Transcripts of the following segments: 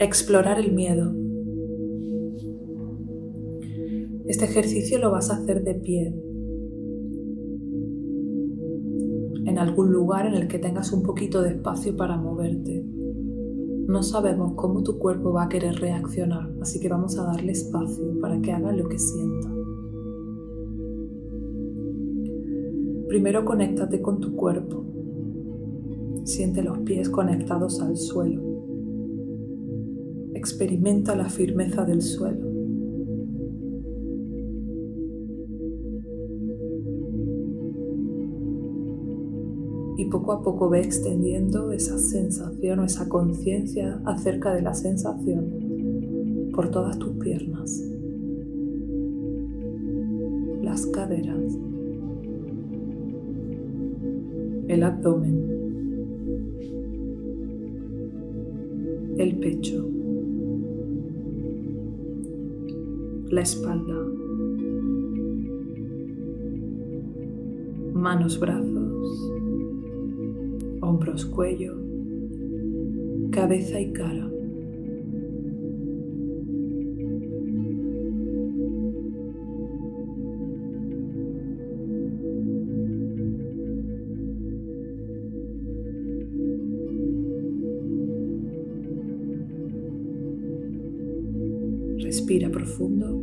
Explorar el miedo. Este ejercicio lo vas a hacer de pie, en algún lugar en el que tengas un poquito de espacio para moverte. No sabemos cómo tu cuerpo va a querer reaccionar, así que vamos a darle espacio para que haga lo que sienta. Primero conéctate con tu cuerpo. Siente los pies conectados al suelo. Experimenta la firmeza del suelo. Y poco a poco ve extendiendo esa sensación o esa conciencia acerca de la sensación por todas tus piernas, las caderas, el abdomen, el pecho. La espalda, manos, brazos, hombros, cuello, cabeza y cara. Profundo.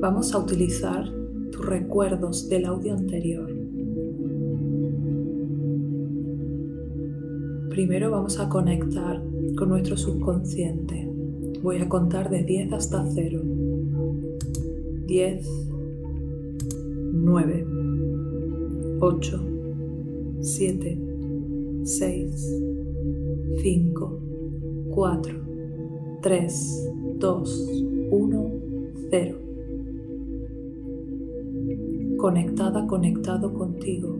Vamos a utilizar tus recuerdos del audio anterior. Primero vamos a conectar con nuestro subconsciente. Voy a contar de 10 hasta 0. 10, 9, 8, 7, 6, 5, 4, 3, 2, 1, 0. Conectada, conectado contigo.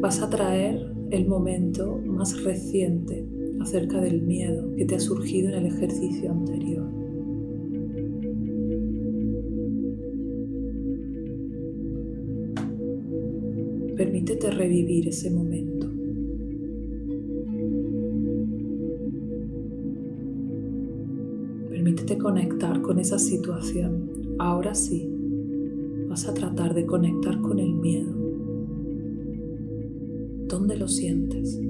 Vas a traer el momento más reciente acerca del miedo que te ha surgido en el ejercicio anterior. Permítete revivir ese momento. Permítete conectar con esa situación. Ahora sí, vas a tratar de conectar con el miedo. ¿Dónde lo sientes?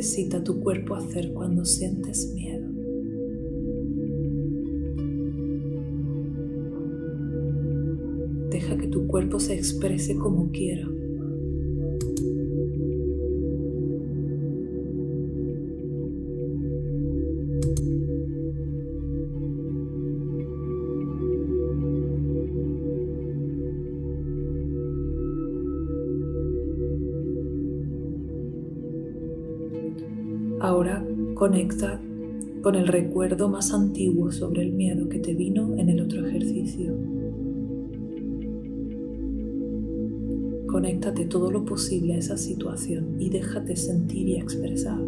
Necesita tu cuerpo hacer cuando sientes miedo? Deja que tu cuerpo se exprese como quiera. Ahora conecta con el recuerdo más antiguo sobre el miedo que te vino en el otro ejercicio. Conéctate todo lo posible a esa situación y déjate sentir y expresar.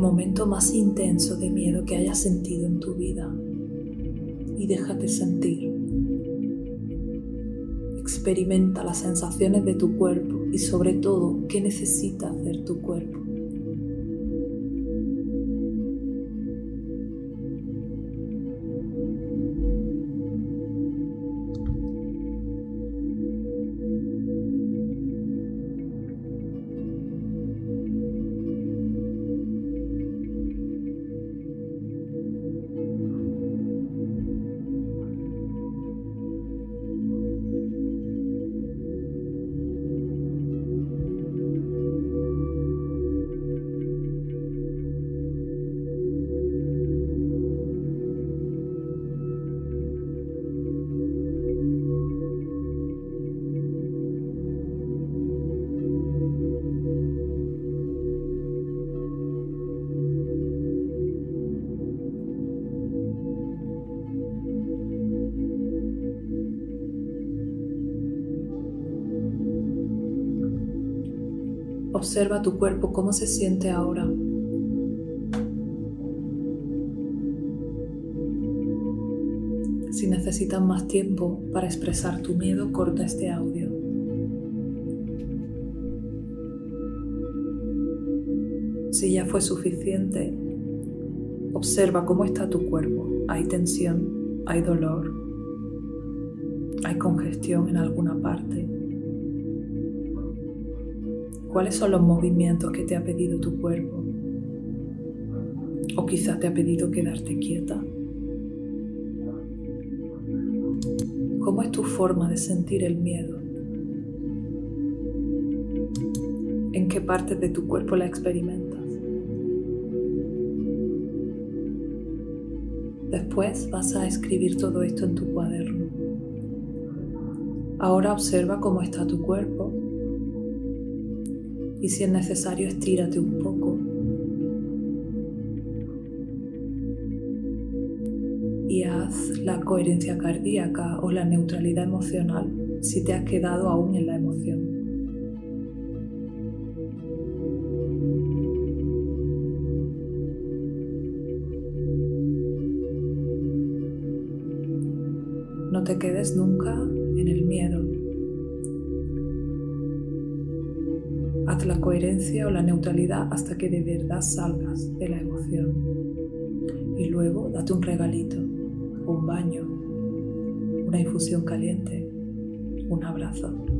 Momento más intenso de miedo que hayas sentido en tu vida y déjate sentir. Experimenta las sensaciones de tu cuerpo y sobre todo qué necesita hacer tu cuerpo. Observa tu cuerpo, cómo se siente ahora. Si necesitas más tiempo para expresar tu miedo, corta este audio. Si ya fue suficiente, observa cómo está tu cuerpo. ¿Hay tensión? ¿Hay dolor? ¿Hay congestión en alguna parte? ¿Cuáles son los movimientos que te ha pedido tu cuerpo? O quizás te ha pedido quedarte quieta. ¿Cómo es tu forma de sentir el miedo? ¿En qué partes de tu cuerpo la experimentas? Después vas a escribir todo esto en tu cuaderno. Ahora observa cómo está tu cuerpo y si es necesario estírate un poco. Y haz la coherencia cardíaca o la neutralidad emocional si te has quedado aún en la emoción. No te quedes nunca en el miedo. La coherencia o la neutralidad hasta que de verdad salgas de la emoción. Y luego date un regalito, un baño, una infusión caliente, un abrazo.